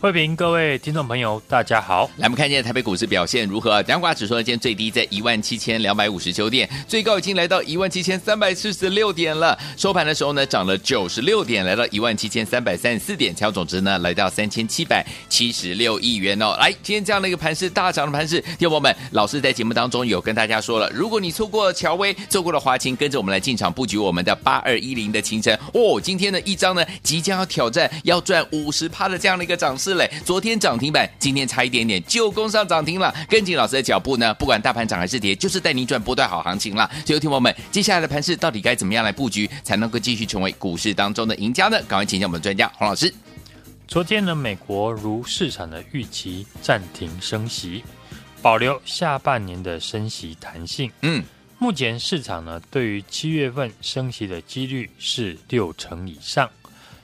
慧平，各位听众朋友，大家好。来，我们看一下台北股市表现如何？加权指数呢，今天最低在一万七千两百五十九点，最高已经来到一万七千三百四十六点了。收盘的时候呢，涨了九十六点，来到一万七千三百三十四点，成交总值呢来到三千七百七十六亿元哦。来，今天这样的一个盘势，大涨的盘势，听众朋友们，老师在节目当中有跟大家说了，如果你错过了乔威，错过了华勤，跟着我们来进场布局我们的八二一零的清晨哦。今天呢一张呢，即将要挑战要赚五十趴的这样的一个涨势嘞，昨天涨。停板今天差一点点就攻上涨停了，跟紧老师的脚步呢，不管大盘涨还是跌，就是带你赚波段好行情了。所以，听友们，接下来的盘势到底该怎么样来布局，才能够继续成为股市当中的赢家呢？赶快请教我们的专家黄老师。昨天呢，美国如市场的预期暂停升息，保留下半年的升息弹性。嗯，目前市场呢，对于七月份升息的几率是六成以上，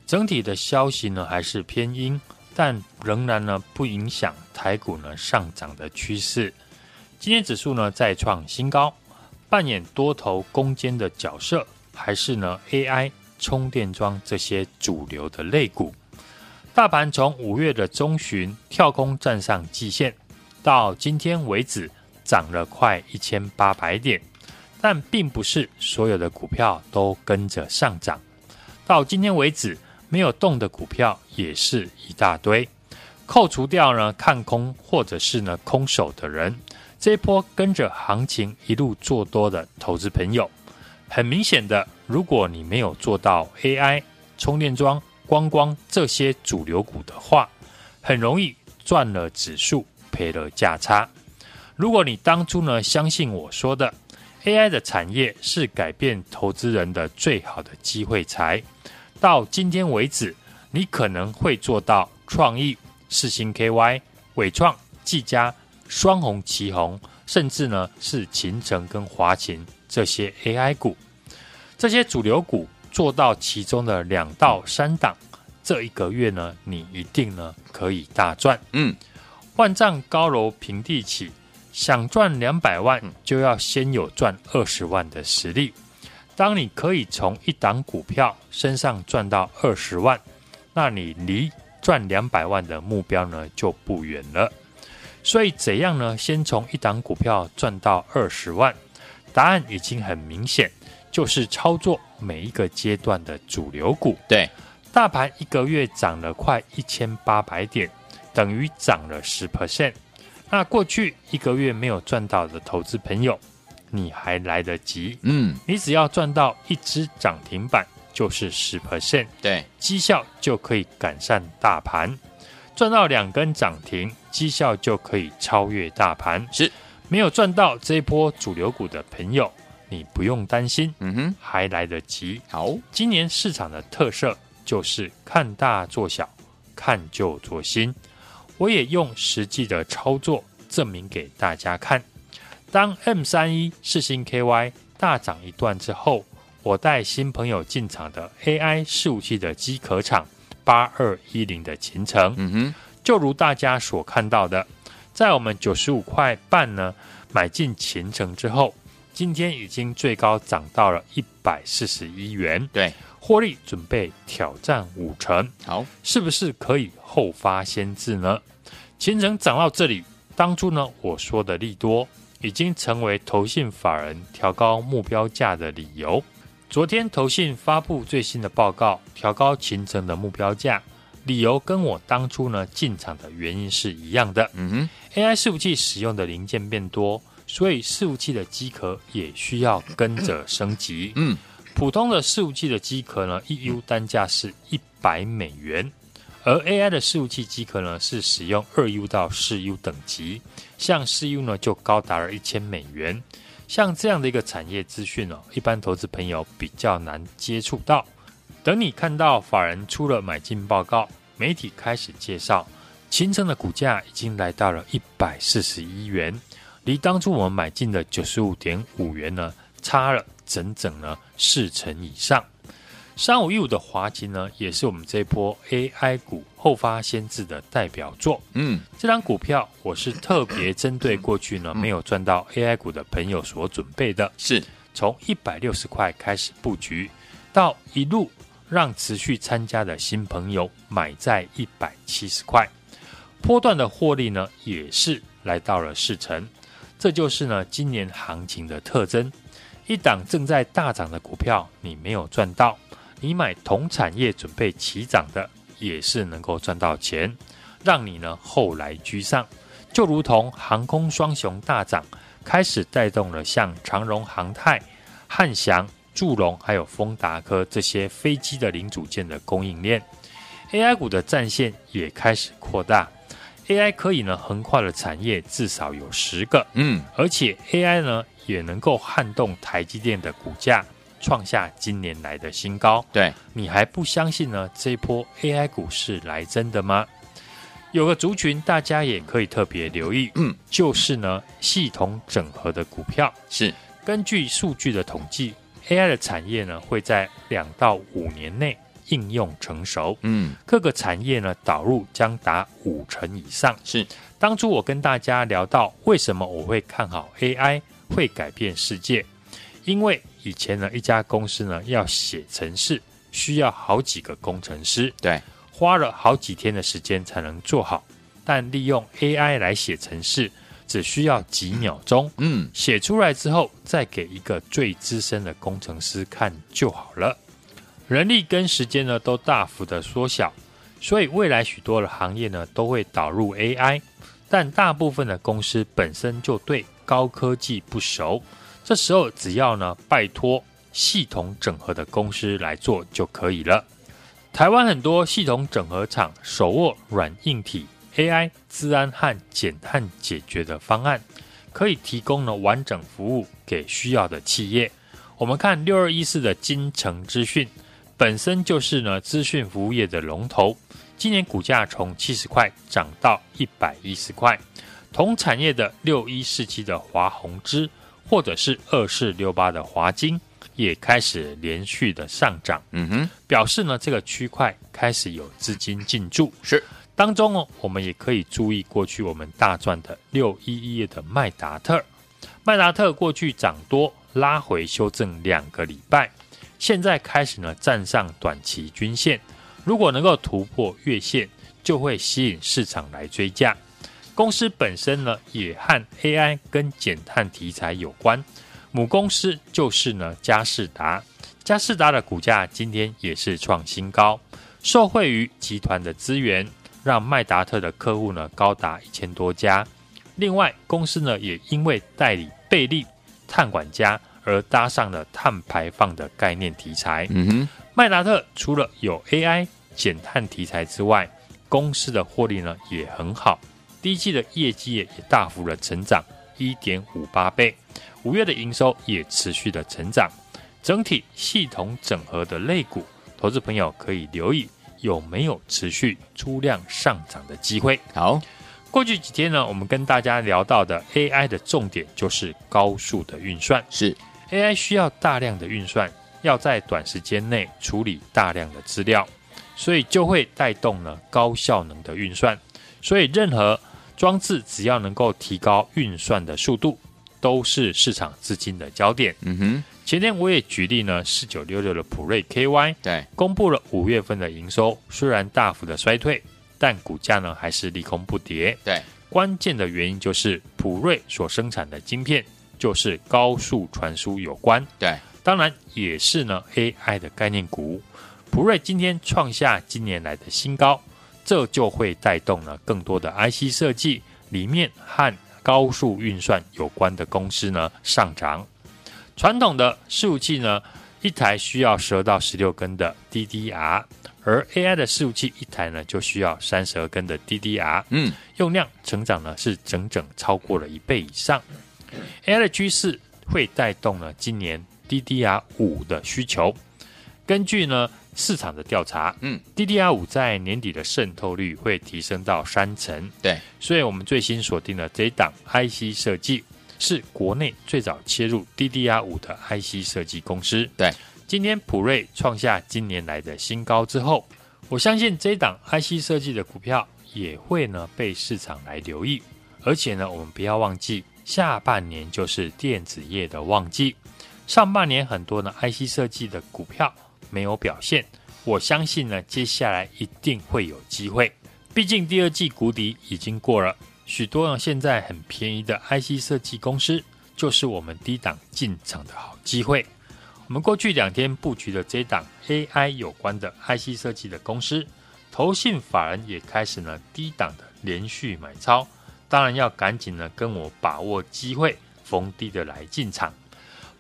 整体的消息呢还是偏鹰。但仍然呢不影响台股呢上涨的趋势。今天指数呢再创新高，扮演多头攻坚的角色，还是呢 AI 充电桩这些主流的类股。大盘从五月的中旬跳空站上季线，到今天为止涨了快一千八百点，但并不是所有的股票都跟着上涨。到今天为止。没有动的股票也是一大堆，扣除掉呢看空或者是呢空手的人，这一波跟着行情一路做多的投资朋友，很明显的，如果你没有做到 AI 充电桩、观光这些主流股的话，很容易赚了指数赔了价差。如果你当初呢相信我说的 AI 的产业是改变投资人的最好的机会财。到今天为止，你可能会做到创意、四星 KY、伟创、技嘉、双红、奇鋐，甚至呢是秦城跟华勤这些 AI 股，这些主流股做到其中的两到三档，这一个月呢，你一定呢可以大赚。嗯，万丈高楼平地起，想赚两百万，就要先有赚二十万的实力。当你可以从一档股票身上赚到二十万，那你离赚两百万的目标呢就不远了。所以怎样呢？先从一档股票赚到二十万，答案已经很明显，就是操作每一个阶段的主流股。对，大盘一个月涨了快一千八百点，等于涨了十 percent。那过去一个月没有赚到的投资朋友。你还来得及，嗯，你只要赚到一只涨停板就是十 percent，对，绩效就可以赶上大盘；赚到两根涨停，绩效就可以超越大盘。是，没有赚到这一波主流股的朋友，你不用担心，嗯哼，还来得及。好，今年市场的特色就是看大做小，看旧做新。我也用实际的操作证明给大家看。当 M 三一世星 KY 大涨一段之后，我带新朋友进场的 AI 伺服器的机壳厂八二一零的前程，嗯哼，就如大家所看到的，在我们九十五块半呢买进前程之后，今天已经最高涨到了一百四十一元，对，获利准备挑战五成，好，是不是可以后发先至呢？前程涨到这里，当初呢我说的利多。已经成为投信法人调高目标价的理由。昨天投信发布最新的报告，调高勤诚的目标价，理由跟我当初呢进场的原因是一样的。嗯哼，AI 伺服器使用的零件变多，所以伺服器的机壳也需要跟着升级。嗯，普通的伺服器的机壳呢，一 U 单价是一百美元。而 AI 的伺服器机壳呢，是使用二 U 到四 U 等级，像四 U 呢就高达了一千美元，像这样的一个产业资讯哦，一般投资朋友比较难接触到。等你看到法人出了买进报告，媒体开始介绍，清盛的股价已经来到了一百四十一元，离当初我们买进的九十五点五元呢，差了整整呢四成以上。三五一五的华擎呢，也是我们这一波 AI 股后发先至的代表作。嗯，这张股票我是特别针对过去呢没有赚到 AI 股的朋友所准备的，是从一百六十块开始布局，到一路让持续参加的新朋友买在一百七十块，波段的获利呢也是来到了四成，这就是呢今年行情的特征。一档正在大涨的股票，你没有赚到。你买同产业准备起涨的，也是能够赚到钱，让你呢后来居上。就如同航空双雄大涨，开始带动了像长荣航太、汉翔、祝龙还有丰达科这些飞机的零组件的供应链。AI 股的战线也开始扩大，AI 可以呢横跨的产业至少有十个，嗯，而且 AI 呢也能够撼动台积电的股价。创下今年来的新高，对，你还不相信呢？这一波 AI 股是来真的吗？有个族群大家也可以特别留意，嗯，就是呢系统整合的股票。是根据数据的统计，AI 的产业呢会在两到五年内应用成熟，嗯，各个产业呢导入将达五成以上。是当初我跟大家聊到为什么我会看好 AI 会改变世界，因为。以前呢，一家公司呢要写程式，需要好几个工程师，对，花了好几天的时间才能做好。但利用 AI 来写程式，只需要几秒钟，嗯，写出来之后再给一个最资深的工程师看就好了。人力跟时间呢都大幅的缩小，所以未来许多的行业呢都会导入 AI，但大部分的公司本身就对高科技不熟。这时候只要呢，拜托系统整合的公司来做就可以了。台湾很多系统整合厂手握软硬体 AI 资安和减碳解决的方案，可以提供呢完整服务给需要的企业。我们看六二一四的精诚资讯，本身就是呢资讯服务业的龙头，今年股价从七十块涨到一百一十块。同产业的六一四七的华宏资。或者是二四六八的华金也开始连续的上涨，嗯哼，表示呢这个区块开始有资金进驻。是。当中哦，我们也可以注意过去我们大赚的六一一页的麦达特，麦达特过去涨多拉回修正两个礼拜，现在开始呢站上短期均线，如果能够突破月线，就会吸引市场来追价。公司本身呢，也和 AI 跟减碳题材有关。母公司就是呢嘉士达，嘉士达的股价今天也是创新高，受惠于集团的资源，让麦达特的客户呢高达一千多家。另外，公司呢也因为代理贝利碳管家而搭上了碳排放的概念题材。嗯哼，麦达特除了有 AI 减碳题材之外，公司的获利呢也很好。第一季的业绩也大幅的成长一点五八倍，五月的营收也持续的成长，整体系统整合的类股，投资朋友可以留意有没有持续出量上涨的机会。好，过去几天呢，我们跟大家聊到的 AI 的重点就是高速的运算，是。AI 需要大量的运算，要在短时间内处理大量的资料，所以就会带动了高效能的运算，所以任何装置只要能够提高运算的速度，都是市场资金的焦点。嗯哼，前天我也举例呢，四九六六的普瑞 KY，对，公布了五月份的营收，虽然大幅的衰退，但股价呢还是利空不跌。对，关键的原因就是普瑞所生产的晶片就是高速传输有关。对，当然也是呢 AI 的概念股。普瑞今天创下今年来的新高。这就会带动了更多的 IC 设计里面和高速运算有关的公司呢上涨。传统的伺服器呢，一台需要十二到十六根的 DDR，而 AI 的伺服器一台呢就需要三十二根的 DDR。嗯，用量成长呢是整整超过了一倍以上。AI 的趋势会带动了今年 DDR 五的需求。根据呢市场的调查，嗯，DDR 五在年底的渗透率会提升到三成。对，所以我们最新锁定了这一档 IC 设计，是国内最早切入 DDR 五的 IC 设计公司。对，今天普瑞创下今年来的新高之后，我相信这一档 IC 设计的股票也会呢被市场来留意。而且呢，我们不要忘记，下半年就是电子业的旺季，上半年很多呢 IC 设计的股票。没有表现，我相信呢，接下来一定会有机会。毕竟第二季谷底已经过了，许多呢现在很便宜的 IC 设计公司，就是我们低档进场的好机会。我们过去两天布局的这档 AI 有关的 IC 设计的公司，投信法人也开始呢低档的连续买超，当然要赶紧呢跟我把握机会，逢低的来进场。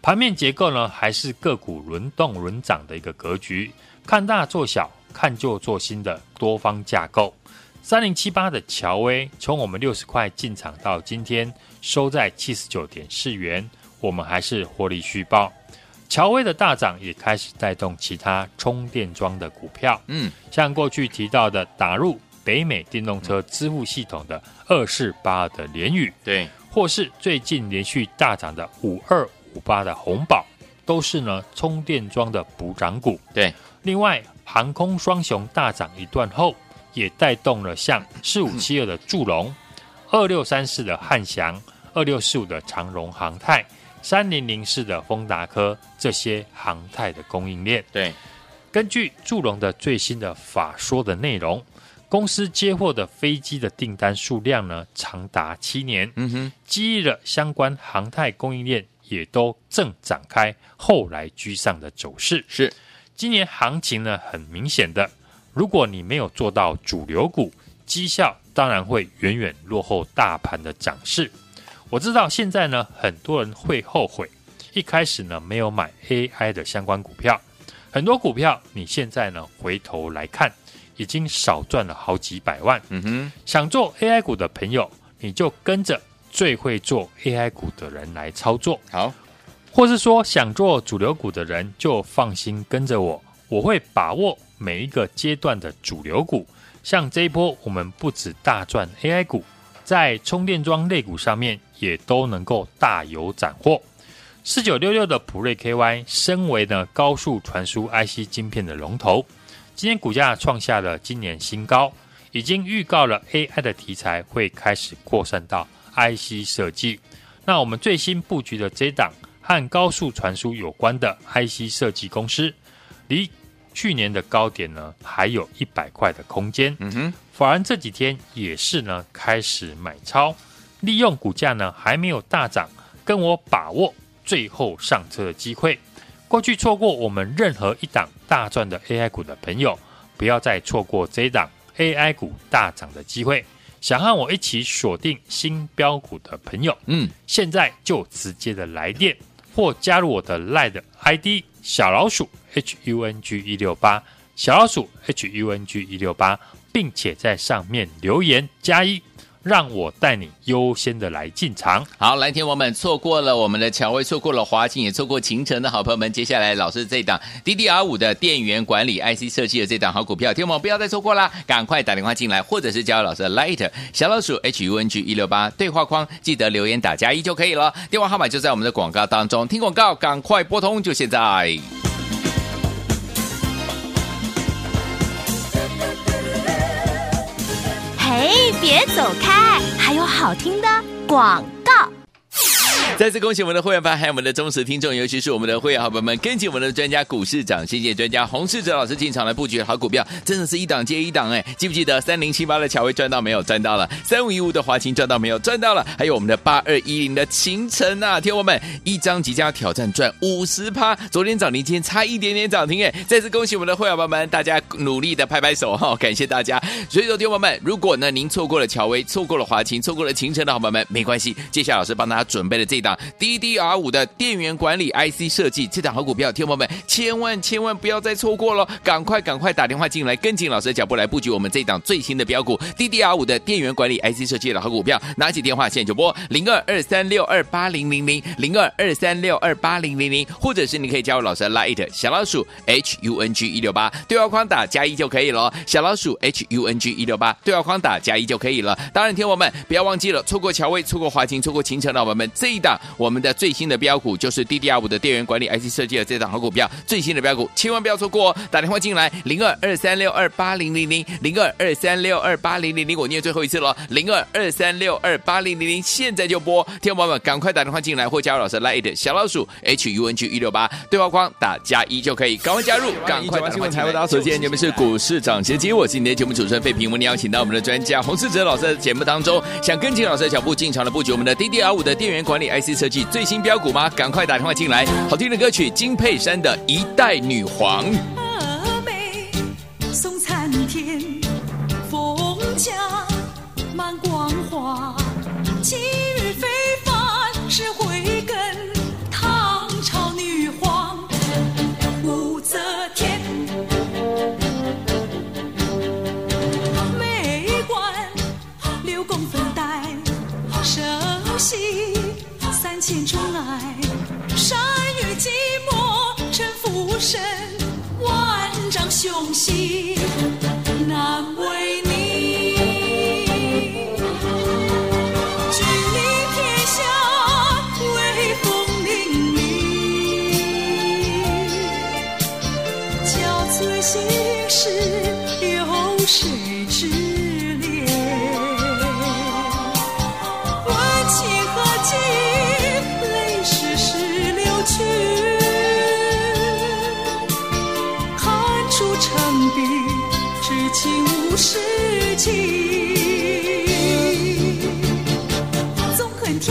盘面结构呢，还是个股轮动轮涨的一个格局，看大做小，看旧做新的多方架构。三零七八的乔威，从我们六十块进场到今天收在七十九点四元，我们还是获利续报。乔威的大涨也开始带动其他充电桩的股票，嗯，像过去提到的打入北美电动车支付系统的二四八二的联宇，对，或是最近连续大涨的五二。五八的红宝都是呢充电桩的补涨股。对，另外航空双雄大涨一段后，也带动了像四五七二的祝融、二六三四的汉翔、二六四五的长荣航太、三零零四的丰达科这些航太的供应链。对，根据祝融的最新的法说的内容，公司接获的飞机的订单数量呢长达七年。嗯哼，激励了相关航太供应链。也都正展开后来居上的走势。是，今年行情呢，很明显的，如果你没有做到主流股，绩效当然会远远落后大盘的涨势。我知道现在呢，很多人会后悔一开始呢没有买 AI 的相关股票，很多股票你现在呢回头来看，已经少赚了好几百万。嗯哼，想做 AI 股的朋友，你就跟着。最会做 AI 股的人来操作，好，或是说想做主流股的人就放心跟着我，我会把握每一个阶段的主流股。像这一波，我们不止大赚 AI 股，在充电桩类股上面也都能够大有斩获。四九六六的普瑞 KY，身为呢高速传输 IC 晶片的龙头，今天股价创下了今年新高，已经预告了 AI 的题材会开始扩散到。IC 设计，那我们最新布局的这档和高速传输有关的 IC 设计公司，离去年的高点呢还有一百块的空间。嗯哼，法人这几天也是呢开始买超，利用股价呢还没有大涨，跟我把握最后上车的机会。过去错过我们任何一档大赚的 AI 股的朋友，不要再错过这档 AI 股大涨的机会。想和我一起锁定新标股的朋友，嗯，现在就直接的来电或加入我的 LINE ID 小老鼠 HUNG 一六八小老鼠 HUNG 一六八，并且在上面留言加一。让我带你优先的来进场。好，蓝天我们错过了我们的乔威，错过了华擎，也错过勤诚的好朋友们，接下来老师这档 DDR 五的电源管理 IC 设计的这档好股票，听我们不要再错过啦，赶快打电话进来，或者是加入老师的 Light 小老鼠 HUNG 一六八对话框，记得留言打加一就可以了。电话号码就在我们的广告当中，听广告赶快拨通，就现在。哎，别走开，还有好听的广告。再次恭喜我们的会员班，还有我们的忠实听众，尤其是我们的会员好朋友们，跟紧我们的专家股市长，谢谢专家洪世哲老师进场来布局好股票，真的是一档接一档哎！记不记得三零七八的乔威赚到没有？赚到了。三五一五的华擎赚到没有？赚到了。还有我们的八二一零的秦晨啊，听我们一张即将挑战赚五十趴，昨天涨停，今天差一点点涨停哎！再次恭喜我们的会员朋友们，大家努力的拍拍手哈，感谢大家。所以说，听我们，如果呢您错过了乔威，错过了华擎，错过了秦晨的好朋友们，没关系，接下来老师帮大家准备了这档。DDR 五的电源管理 IC 设计这档好股票，听友们千万千万不要再错过了，赶快赶快打电话进来，跟紧老师的脚步来布局我们这一档最新的标股 DDR 五的电源管理 IC 设计的好股票，拿起电话现在就拨零二二三六二八零零零零二二三六二八零零零，或者是你可以加入老师的 Light 小老鼠 H U N G 一六八对话框打加一就可以了，小老鼠 H U N G 一六八对话框打加一就可以了。当然，听友们不要忘记了，错过乔威，错过华勤，错过勤诚的我们这一档我们的最新的标股就是 DDR 五的电源管理 IC 设计的这档好股票，最新的标股千万不要错过哦！打电话进来零二二三六二八零零零零二二三六二八零零零，我念最后一次了，零二二三六二八零零零，现在就拨，听友们赶快打电话进来或加入老师 Light 小老鼠 H U N G 一六八对话框打加一就可以，赶快加入，赶快打电话进来。首先，你们是股市涨先机，我是你的节目主持人费平，为你邀请到我们的专家洪世哲老师的节目当中，想跟紧老师的脚步进场的布局我们的 DDR 五的电源管理 IC 设计最新标股吗？赶快打电话进来，好听的歌曲金佩珊的一代女皇。千重来山雨寂寞沉浮身万丈雄心。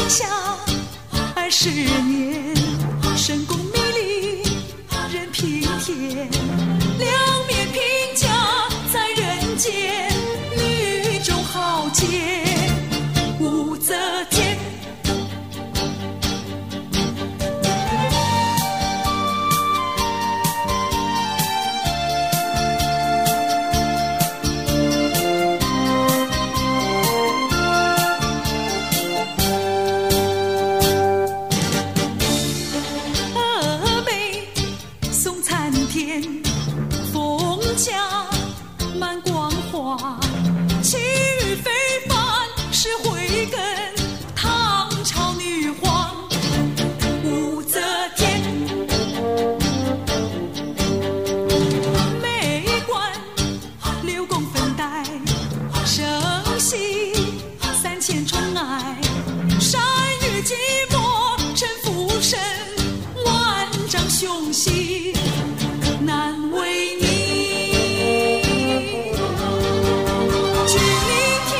横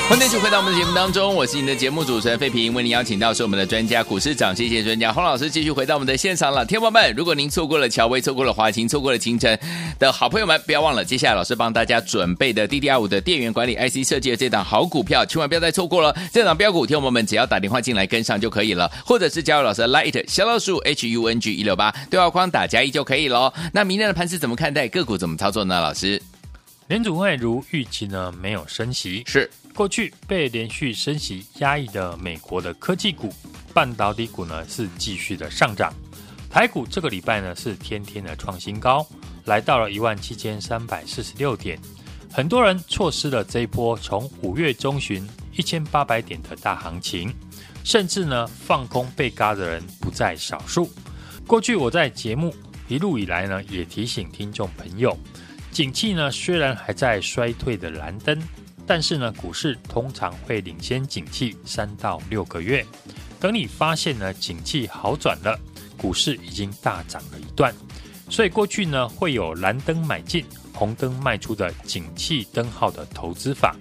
欢迎继续回到我们的节目当中，我是你的节目主持人费平，为您邀请到是我们的专家股市长，谢谢专家洪老师继续回到我们的现场了。天友们，如果您错过了乔威，错过了华勤，错过了清晨的好朋友们，不要忘了，接下来老师帮大家准备的 DDR 五的电源管理 IC 设计的这档好股票，千万不要再错过了。这档标股，天友们只要打电话进来跟上就可以了，或者是加入老师的 Light 小老鼠 H U N G 一六八对话框打加一就可以了。那明天的盘是怎么看待？个股怎么操作呢？老师，联准会如预期呢，没有升息是。过去被连续升息压抑的美国的科技股、半导体股呢，是继续的上涨。台股这个礼拜呢，是天天的创新高，来到了一万七千三百四十六点。很多人错失了这一波从五月中旬一千八百点的大行情，甚至呢放空被嘎的人不在少数。过去我在节目一路以来呢，也提醒听众朋友，景气呢虽然还在衰退的蓝灯。但是呢，股市通常会领先景气三到六个月。等你发现呢，景气好转了，股市已经大涨了一段。所以过去呢，会有蓝灯买进、红灯卖出的景气灯号的投资法。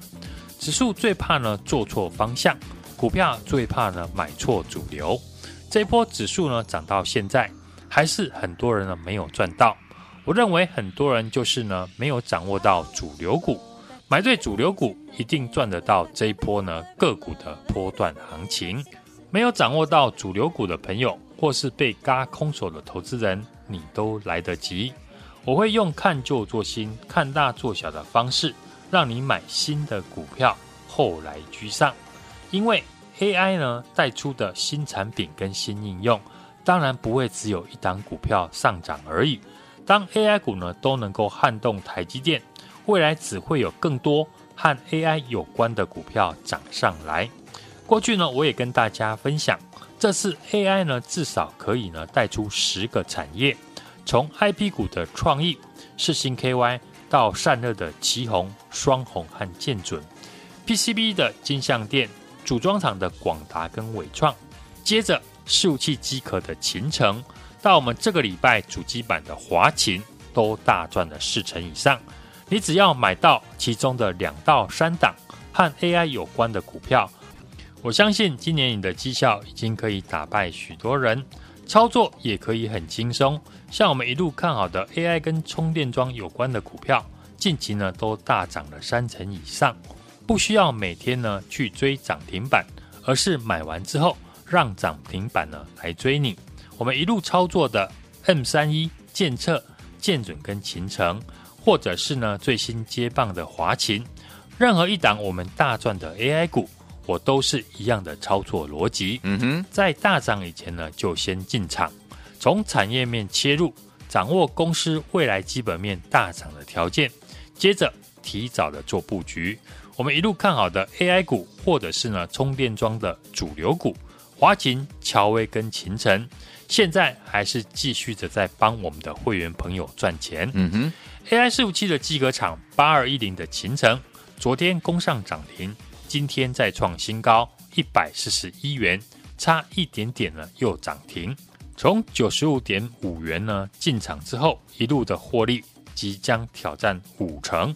指数最怕呢做错方向，股票最怕呢买错主流。这一波指数呢涨到现在，还是很多人呢没有赚到。我认为很多人就是呢没有掌握到主流股。买对主流股，一定赚得到这一波呢个股的波段行情。没有掌握到主流股的朋友，或是被嘎空手的投资人，你都来得及。我会用看旧做新、看大做小的方式，让你买新的股票，后来居上。因为 AI 呢带出的新产品跟新应用，当然不会只有一档股票上涨而已。当 AI 股呢都能够撼动台积电，未来只会有更多和 AI 有关的股票涨上来。过去呢，我也跟大家分享，这次 AI 呢至少可以呢带出十个产业，从 IP 股的创意、世芯 KY 到散热的奇鋐、双鸿和建准，PCB 的金相电、组装厂的广达跟纬创，接着伺服器机壳的勤诚。到我们这个礼拜主机板的华擎都大赚了四成以上，你只要买到其中的两到三档和 AI 有关的股票，我相信今年你的绩效已经可以打败许多人，操作也可以很轻松。像我们一路看好的 AI 跟充电桩有关的股票，近期呢都大涨了三成以上，不需要每天呢去追涨停板，而是买完之后让涨停板呢来追你。我们一路操作的 M 三一、建测、建准跟勤诚，或者是呢最新接棒的华勤，任何一档我们大赚的 AI 股，我都是一样的操作逻辑。嗯哼，在大涨以前呢，就先进场，从产业面切入，掌握公司未来基本面大涨的条件，接着提早的做布局。我们一路看好的 AI 股，或者是呢充电桩的主流股，华擎、乔威跟秦晨。现在还是继续的在帮我们的会员朋友赚钱。嗯哼，AI 伺服器的机壳厂八二一零的勤诚，昨天攻上涨停，今天再创新高一百四十一元，差一点点呢又涨停。从九十五点五元呢进场之后，一路的获利即将挑战五成。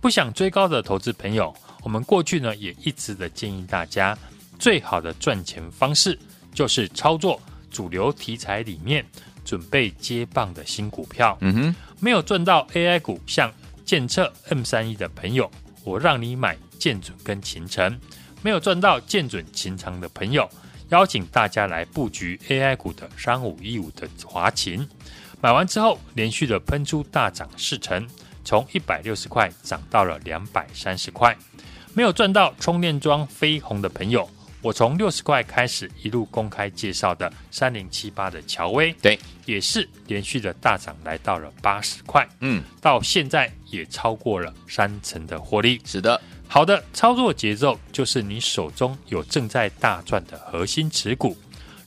不想追高的投资朋友，我们过去呢也一直的建议大家，最好的赚钱方式就是操作。主流题材里面准备接棒的新股票，嗯哼，没有赚到 AI 股，像建策 M 三一的朋友，我让你买建准跟勤诚；没有赚到建准勤诚的朋友，邀请大家来布局 AI 股的三五一五的华擎，买完之后连续的喷出大涨四成，从一百六十块涨到了两百三十块；没有赚到充电桩飞鸿的朋友。我从六十块开始一路公开介绍的三零七八的乔威，对，也是连续的大涨，来到了八十块，嗯，到现在也超过了三成的获利。是的，好的操作节奏就是你手中有正在大赚的核心持股，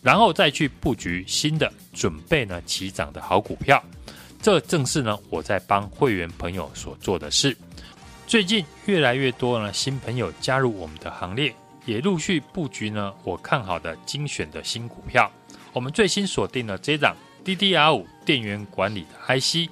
然后再去布局新的准备呢起涨的好股票，这正是呢我在帮会员朋友所做的事。最近越来越多呢新朋友加入我们的行列。也陆续布局呢，我看好的精选的新股票。我们最新锁定了这档 DDR 五电源管理的 IC，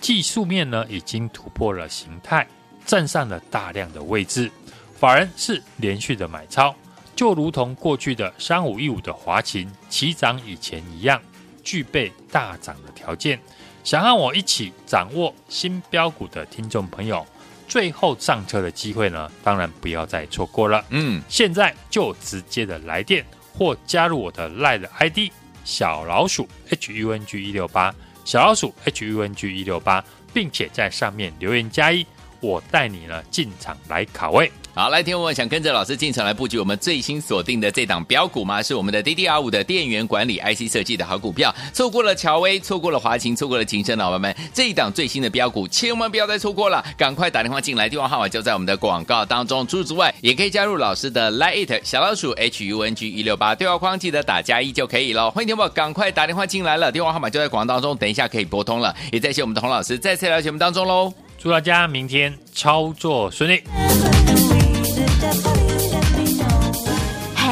技术面呢已经突破了形态，站上了大量的位置。法人是连续的买超，就如同过去的三五一五的华擎起涨以前一样，具备大涨的条件。想和我一起掌握新标股的听众朋友。最后上车的机会呢，当然不要再错过了。嗯，现在就直接的来电或加入我的 LINE 的 ID 小老鼠 HUNG 一六八，小老鼠 HUNG 一六八，并且在上面留言加一，我带你呢进场来卡位。好，来听我想跟着老师进场来布局我们最新锁定的这档标股吗？是我们的 DDR 五的电源管理 IC 设计的好股票。错过了乔威，错过了华擎，错过了勤诚，老板们，这一档最新的标股，千万不要再错过了，赶快打电话进来，电话号码就在我们的广告当中。除此之外，也可以加入老师的 Lite 小老鼠 HUNG 一六八对话框，记得打加一就可以了。欢迎听我赶快打电话进来了，电话号码就在广告当中，等一下可以拨通了。也再谢我们的洪老师再次来到节目当中喽，祝大家明天操作顺利。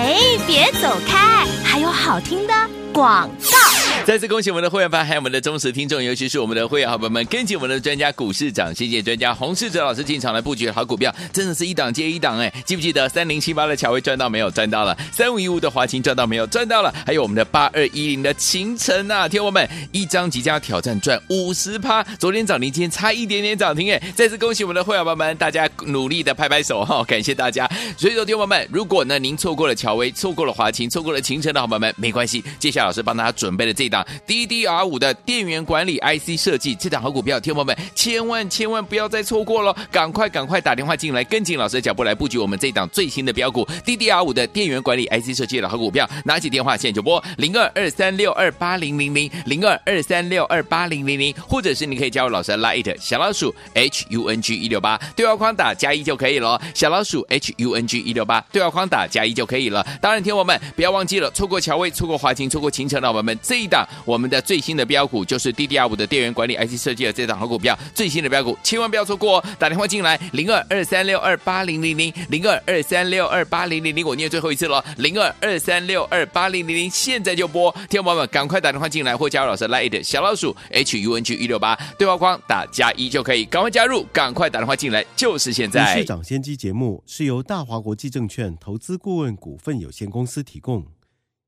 哎，别走开！还有好听的广告。再次恭喜我们的会员班，还有我们的忠实听众，尤其是我们的会员好朋友们，跟紧我们的专家股市长，谢谢专家洪世哲老师进场来布局好股票，真的是一档接一档哎！记不记得三零七八的乔威赚到没有？赚到了。三五一五的华勤赚到没有？赚到了。还有我们的八二一零的秦晨啊，听我们一张即将挑战赚五十趴，昨天涨停，今天差一点点涨停哎！再次恭喜我们的会员朋友们，大家努力的拍拍手哈，感谢大家。所以说，听我们，如果呢您错过了乔威，错过了华勤，错过了秦晨的好朋友们，没关系，接下来老师帮大家准备了这档 DDR 五的电源管理 IC 设计，这档好股票，听我们千万千万不要再错过了，赶快赶快打电话进来，跟紧老师的脚步来布局我们这一档最新的标股 DDR 五的电源管理 IC 设计的好股票，拿起电话现在就拨零二二三六二八零零零零二二三六二八零零零，或者是你可以加入老师的 Light 小老鼠 H U N G 一六八对话框打加一就可以了，小老鼠 H U N G 一六八对话框打加一就可以了。当然，听我们不要忘记了，错过乔威，错过华勤，错过勤诚的我们这一档我们的最新的标股就是 DDR 五的电源管理 IC 设计的这档好股票，最新的标股千万不要错过哦！打电话进来零二二三六二八零零零零二二三六二八零零零，我念最后一次了，零二二三六二八零零零，现在就拨，听众朋友们赶快打电话进来或加入老师 Line 小老鼠 H U N G 一六八对话框打加一就可以，赶快加入，赶快打电话进来，就是现在。市长先机节目是由大华国际证券投资顾问股份有限公司提供，